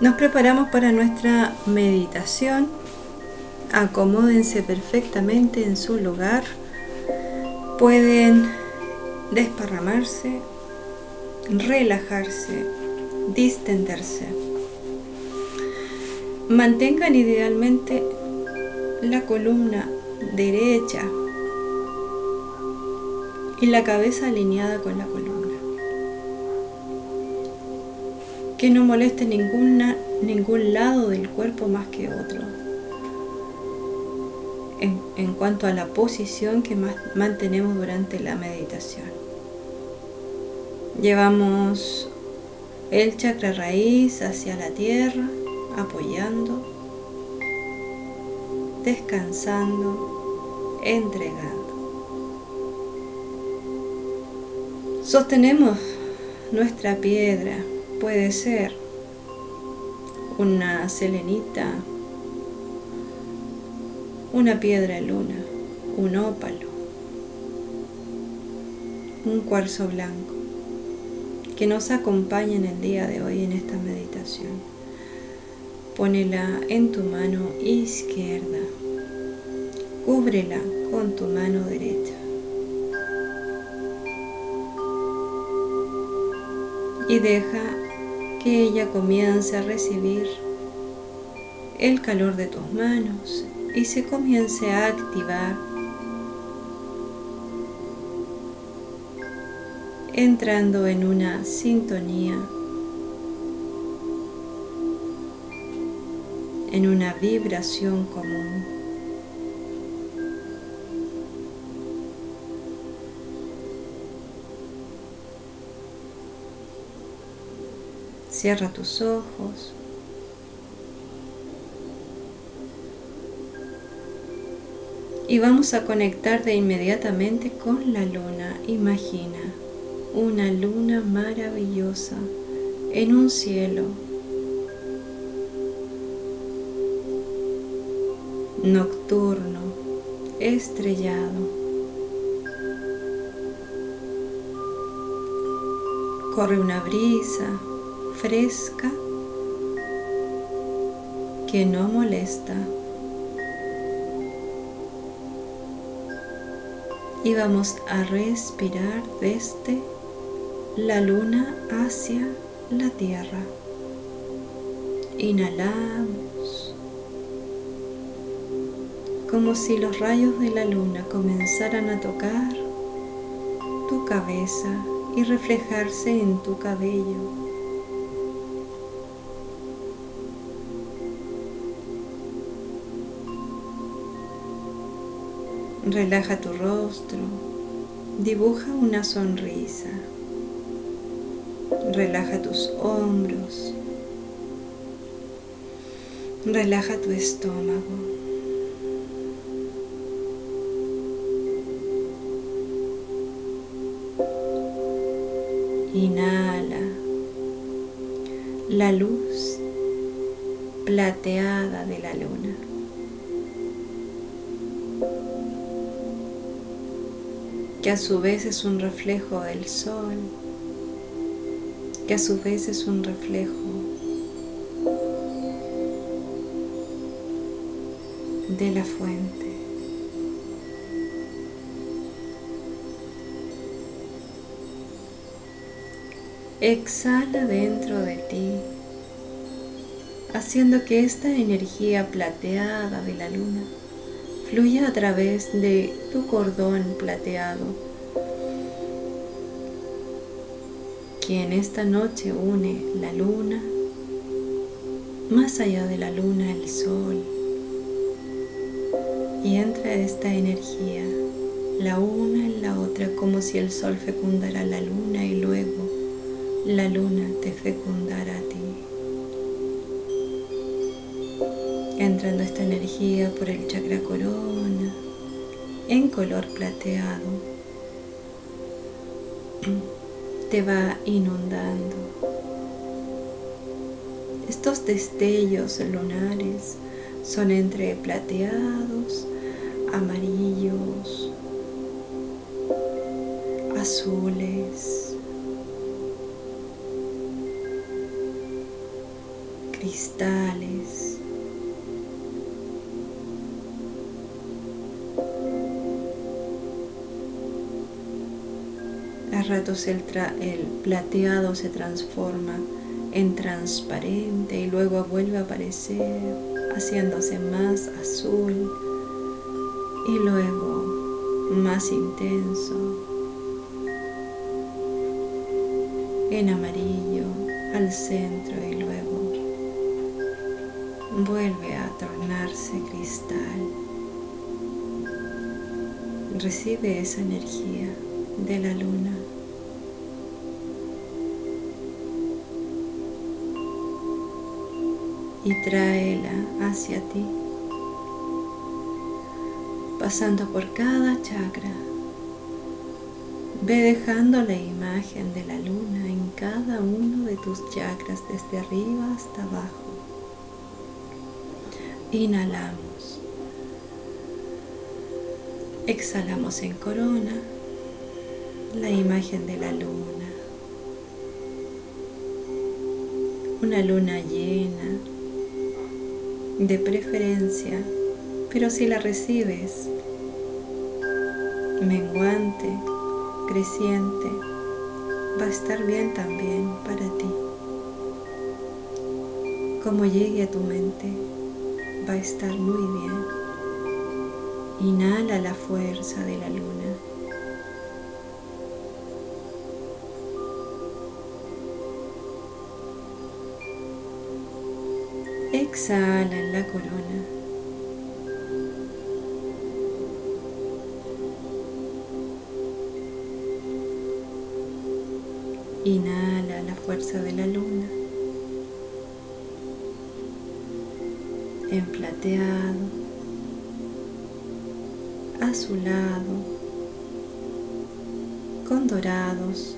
Nos preparamos para nuestra meditación. Acomódense perfectamente en su lugar. Pueden desparramarse, relajarse, distenderse. Mantengan idealmente la columna derecha y la cabeza alineada con la columna. Que no moleste ninguna, ningún lado del cuerpo más que otro. En, en cuanto a la posición que más mantenemos durante la meditación. Llevamos el chakra raíz hacia la tierra, apoyando, descansando, entregando. Sostenemos nuestra piedra puede ser una selenita, una piedra luna, un ópalo, un cuarzo blanco que nos acompañe en el día de hoy en esta meditación. Pónela en tu mano izquierda, cúbrela con tu mano derecha. Y deja que ella comience a recibir el calor de tus manos y se comience a activar entrando en una sintonía, en una vibración común. Cierra tus ojos. Y vamos a conectar de inmediatamente con la luna. Imagina una luna maravillosa en un cielo nocturno, estrellado. Corre una brisa fresca que no molesta. Y vamos a respirar desde la luna hacia la tierra. Inhalamos como si los rayos de la luna comenzaran a tocar tu cabeza y reflejarse en tu cabello. Relaja tu rostro, dibuja una sonrisa. Relaja tus hombros. Relaja tu estómago. Inhala la luz plateada de la luna. Que a su vez es un reflejo del sol, que a su vez es un reflejo de la fuente. Exhala dentro de ti, haciendo que esta energía plateada de la luna fluya a través de tu cordón plateado, que en esta noche une la luna, más allá de la luna el sol, y entra esta energía, la una en la otra, como si el sol fecundara la luna y luego la luna te fecundara a ti. Entrando esta energía por el chakra corona en color plateado. Te va inundando. Estos destellos lunares son entre plateados, amarillos, azules, cristales. Ratos el, el plateado se transforma en transparente y luego vuelve a aparecer haciéndose más azul y luego más intenso en amarillo al centro y luego vuelve a tornarse cristal. Recibe esa energía de la luna. Y tráela hacia ti, pasando por cada chakra. Ve dejando la imagen de la luna en cada uno de tus chakras desde arriba hasta abajo. Inhalamos. Exhalamos en corona la imagen de la luna. Una luna llena, de preferencia, pero si la recibes menguante, creciente, va a estar bien también para ti. Como llegue a tu mente, va a estar muy bien. Inhala la fuerza de la luna. Exhala en la corona. Inhala la fuerza de la luna. En plateado, azulado, con dorados,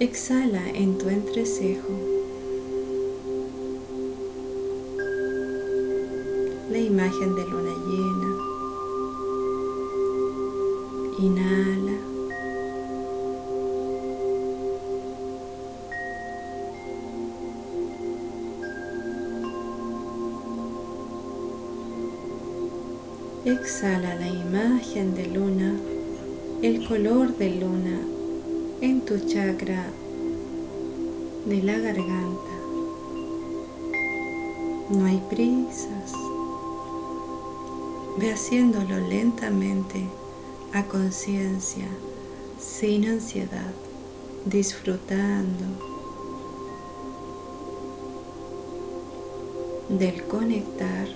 Exhala en tu entrecejo. La imagen de luna llena. Inhala. Exhala la imagen de luna, el color de luna tu chakra de la garganta. No hay prisas. Ve haciéndolo lentamente a conciencia, sin ansiedad, disfrutando del conectar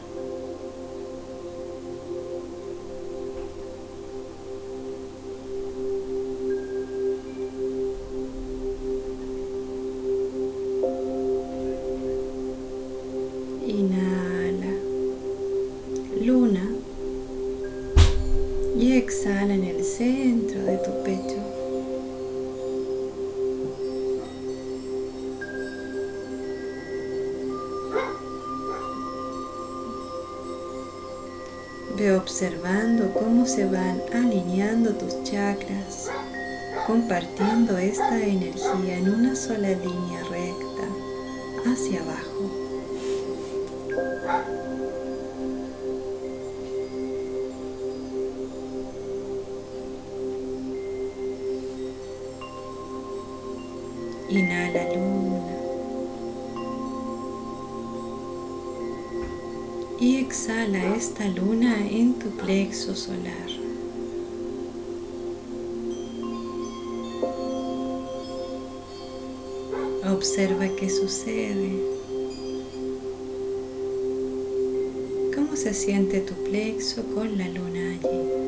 se van alineando tus chakras, compartiendo esta energía en una sola línea recta hacia abajo. Esta luna en tu plexo solar. Observa qué sucede. ¿Cómo se siente tu plexo con la luna allí?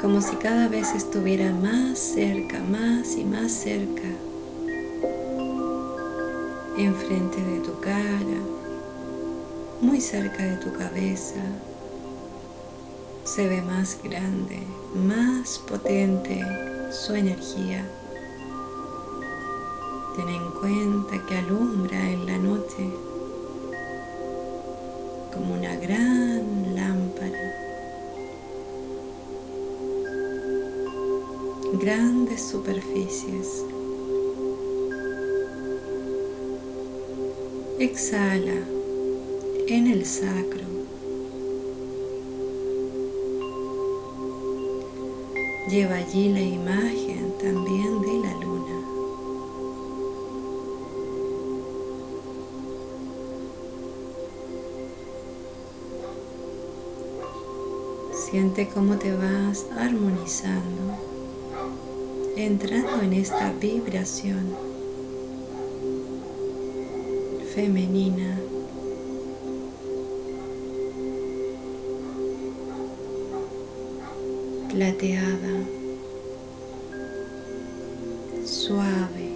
Como si cada vez estuviera más cerca, más y más cerca, enfrente de tu cara, muy cerca de tu cabeza. Se ve más grande, más potente su energía. Ten en cuenta que alumbra en la noche como una gran Grandes superficies. Exhala en el sacro. Lleva allí la imagen también de la luna. Siente cómo te vas armonizando, entrando en esta vibración femenina. plateada, suave.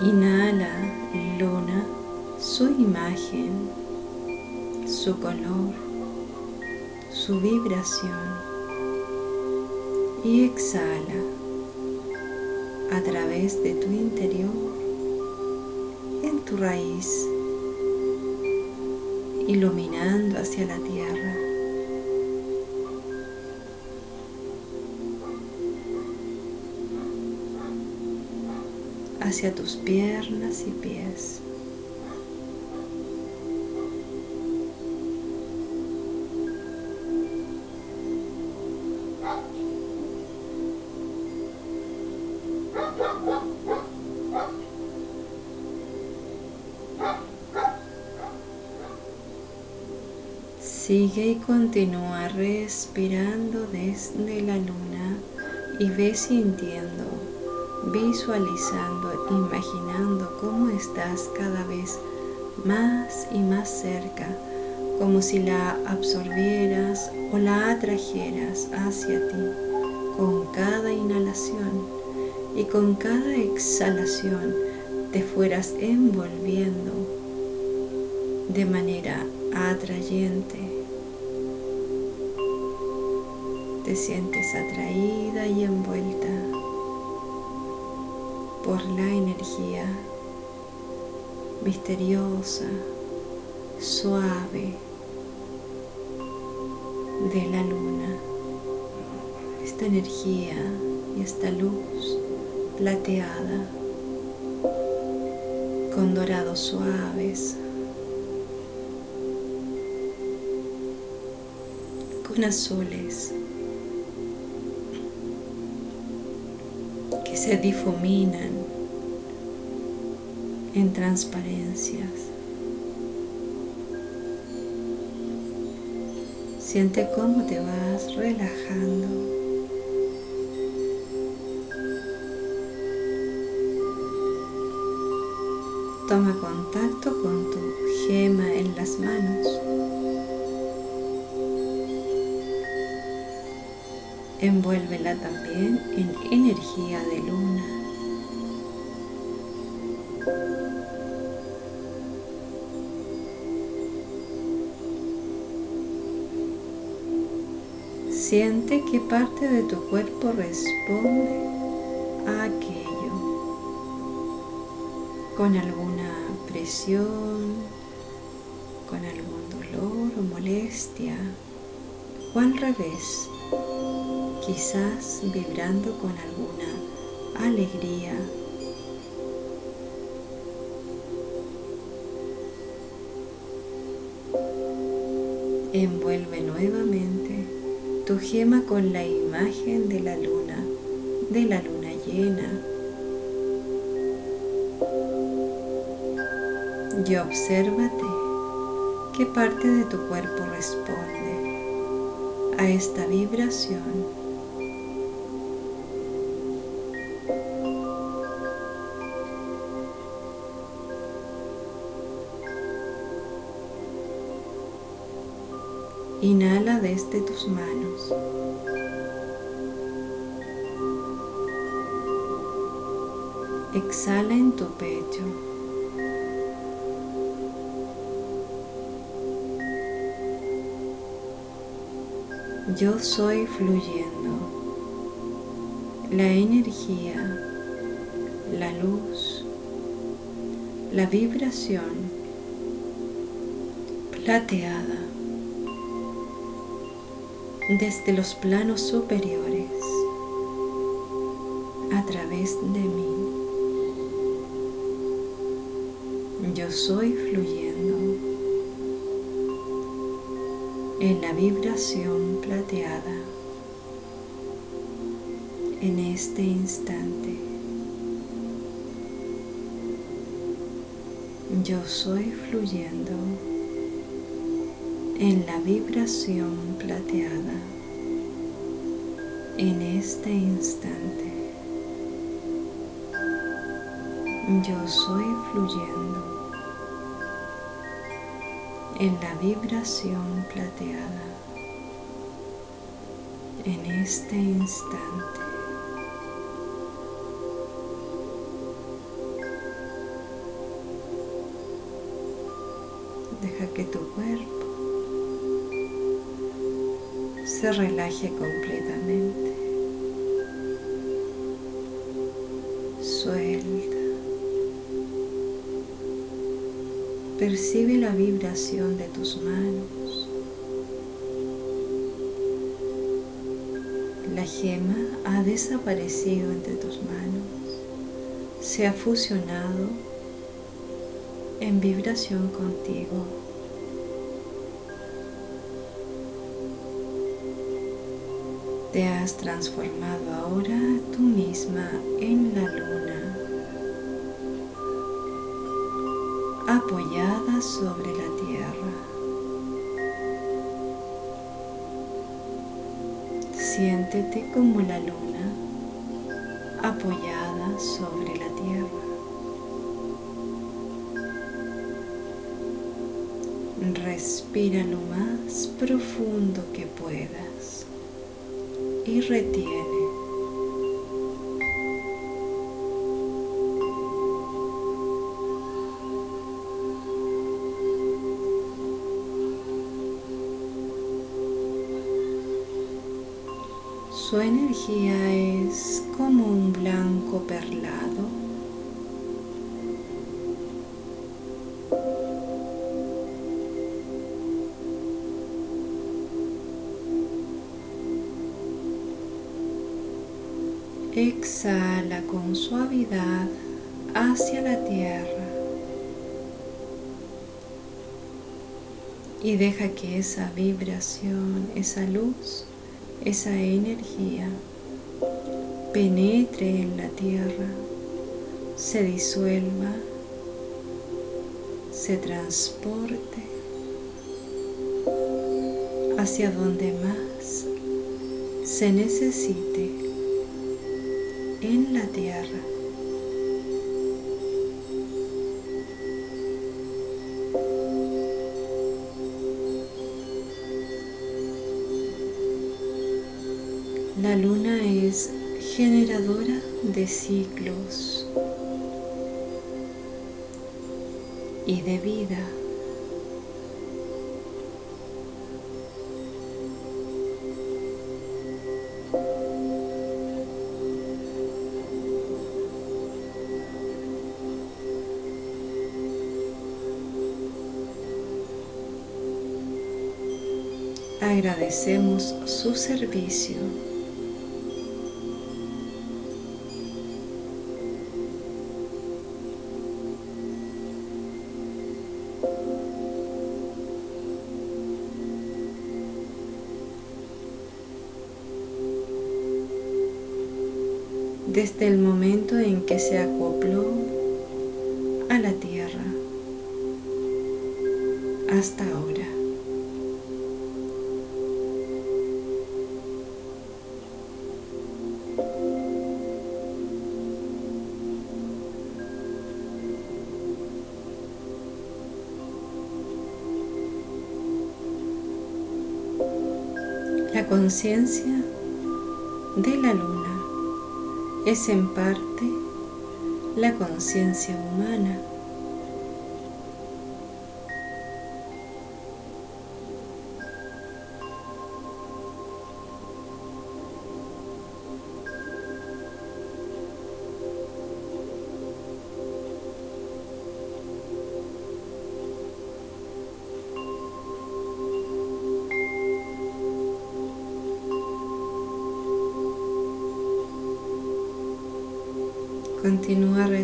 Inhala, luna, su imagen, su color, su vibración y exhala a través de tu interior en tu raíz iluminando hacia la tierra. hacia tus piernas y pies. Continúa respirando desde la luna y ve sintiendo, visualizando, imaginando cómo estás cada vez más y más cerca, como si la absorbieras o la atrajeras hacia ti con cada inhalación y con cada exhalación te fueras envolviendo de manera atrayente te sientes atraída y envuelta por la energía misteriosa, suave de la luna. Esta energía y esta luz plateada con dorados suaves, con azules se difuminan en transparencias. Siente cómo te vas relajando. Toma contacto con tu gema en las manos. Envuélvela también en energía de luna. Siente qué parte de tu cuerpo responde a aquello, con alguna presión, con algún dolor o molestia, o al revés quizás vibrando con alguna alegría. Envuelve nuevamente tu gema con la imagen de la luna, de la luna llena. Y obsérvate qué parte de tu cuerpo responde a esta vibración Inhala desde tus manos. Exhala en tu pecho. Yo soy fluyendo. La energía, la luz, la vibración plateada desde los planos superiores a través de mí. Yo soy fluyendo en la vibración plateada en este instante. Yo soy fluyendo en la vibración plateada en este instante. Yo soy fluyendo en la vibración plateada en este instante. Deja que tu cuerpo se relaje completamente. Suelta. Percibe la vibración de tus manos. La gema ha desaparecido entre tus manos. Se ha fusionado en vibración contigo. Te has transformado ahora tú misma en la luna, apoyada sobre la tierra. Siéntete como la luna apoyada sobre la tierra. Respira lo más profundo que puedas y retiene. Su energía es como un blanco perlado Exhala con suavidad hacia la tierra. Y deja que esa vibración, esa luz, esa energía penetre en la tierra, se disuelva, se transporte hacia donde más se necesite en la tierra. La luna es generadora de ciclos y de vida. Agradecemos su servicio. Desde el momento en que se acopló a la tierra hasta ahora. Conciencia de la luna es en parte la conciencia humana.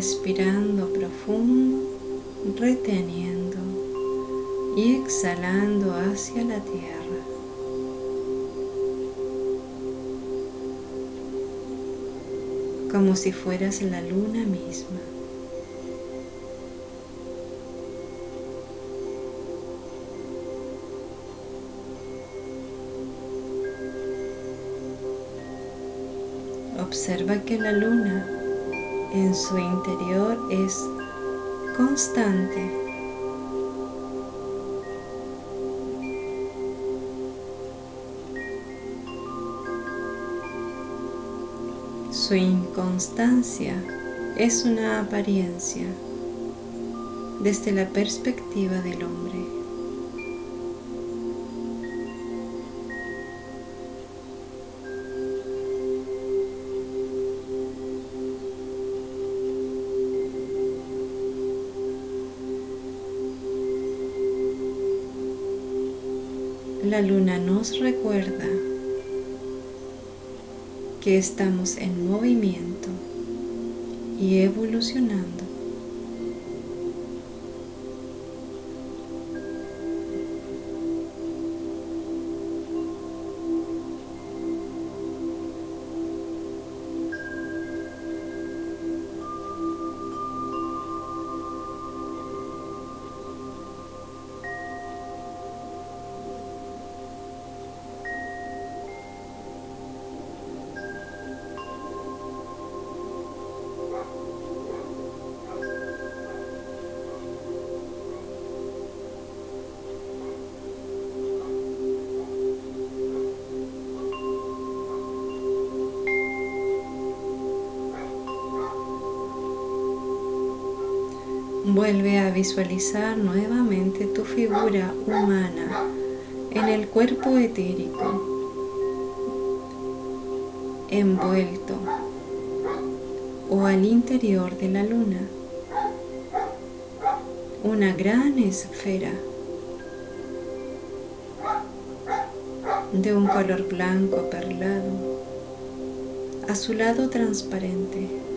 Respirando profundo, reteniendo y exhalando hacia la tierra. Como si fueras la luna misma. Observa que la luna en su interior es constante. Su inconstancia es una apariencia desde la perspectiva del hombre. La luna nos recuerda que estamos en movimiento y evolucionando. Vuelve a visualizar nuevamente tu figura humana en el cuerpo etérico, envuelto o al interior de la luna, una gran esfera de un color blanco perlado, azulado transparente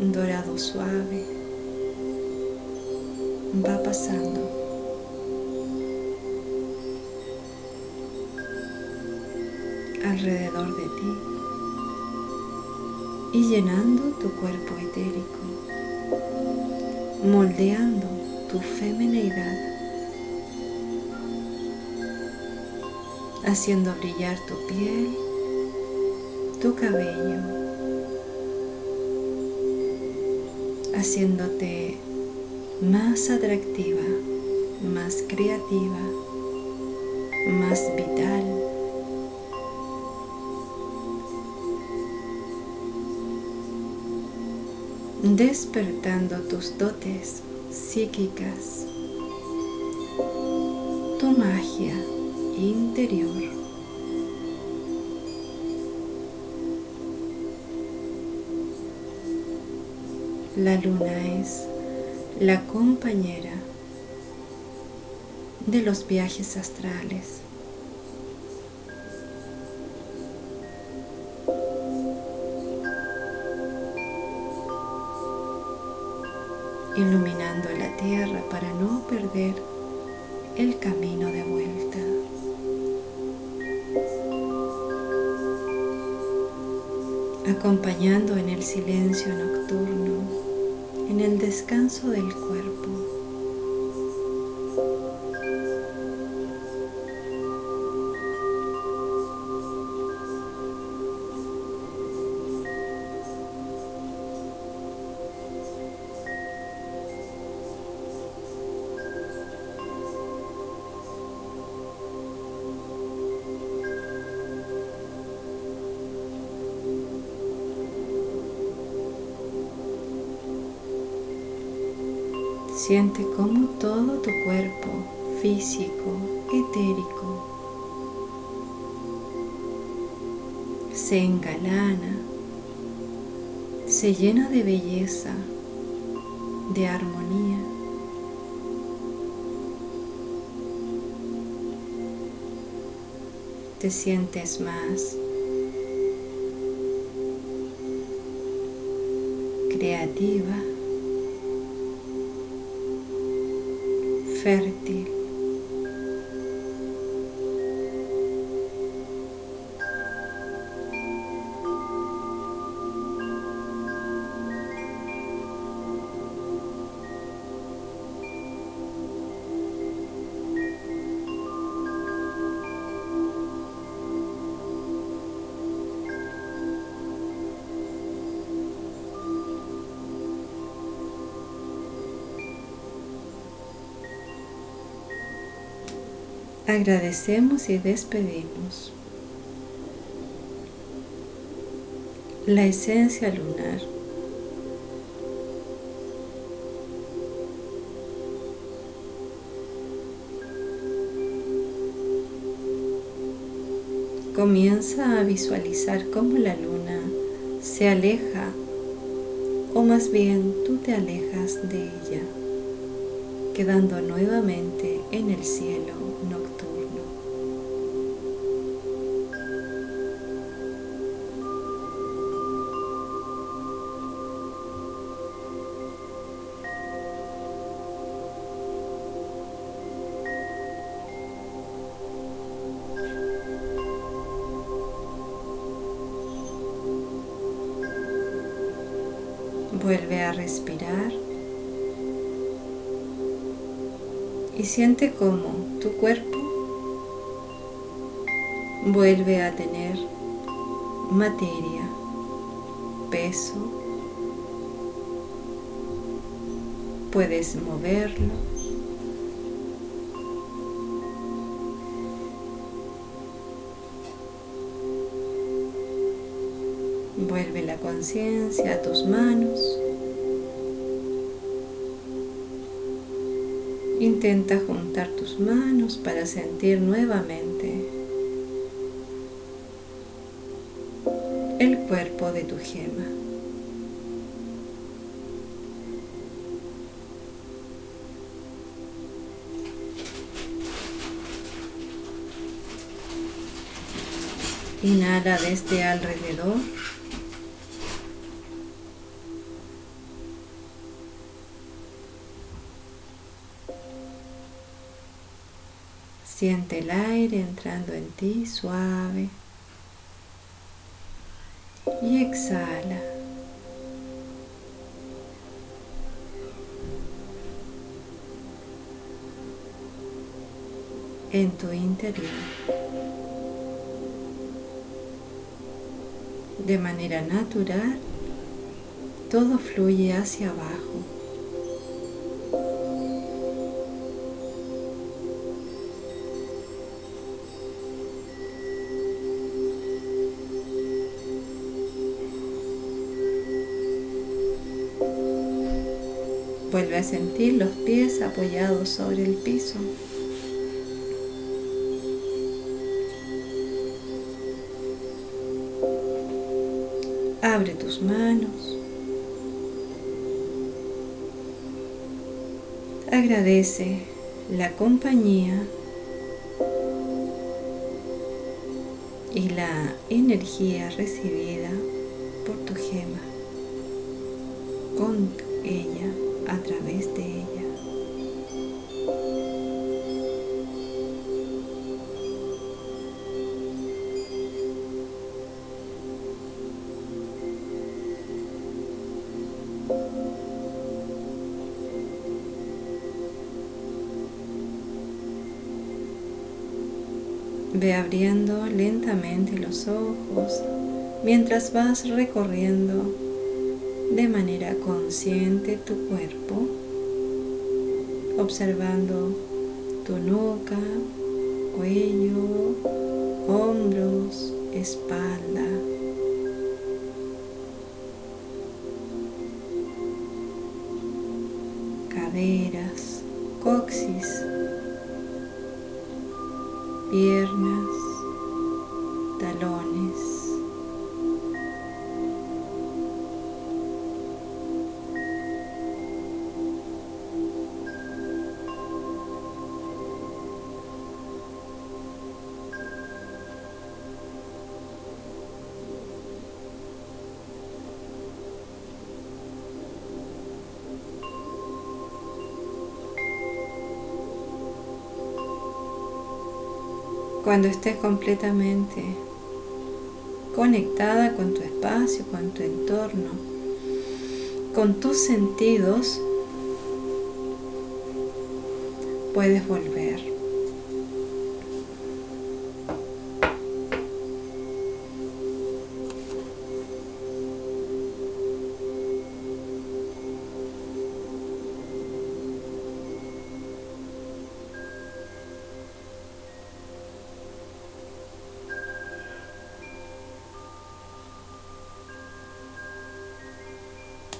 dorado suave va pasando. alrededor de ti y llenando tu cuerpo etérico, moldeando tu feminidad, haciendo brillar tu piel, tu cabello, haciéndote más atractiva, más creativa, más vital. Despertando tus dotes psíquicas, tu magia interior. La luna es la compañera de los viajes astrales. iluminando la tierra para no perder el camino de vuelta. acompañando en el silencio nocturno en el descanso del cuerpo. Siente cómo todo tu cuerpo físico, etérico, se engalana, se llena de belleza, de armonía. Te sientes más creativa, fertile. Agradecemos y despedimos. La esencia lunar. Comienza a visualizar cómo la luna se aleja o más bien tú te alejas de ella, quedando nuevamente en el cielo siente cómo tu cuerpo vuelve a tener materia, peso, puedes moverlo. Vuelve la conciencia a tus manos. Intenta juntar tus manos para sentir nuevamente el cuerpo de tu gema. Inhala desde alrededor. Siente el aire entrando en ti suave. Y exhala. En tu interior. De manera natural, todo fluye hacia abajo. Vuelve a sentir los pies apoyados sobre el piso. Abre tus manos. Agradece la compañía y la energía recibida por tu gema Ve abriendo lentamente los ojos mientras vas recorriendo de manera consciente tu cuerpo, observando tu nuca, cuello, hombros, espalda. caderas, Cuando estés completamente conectada con tu espacio, con tu entorno, con tus sentidos, puedes volver.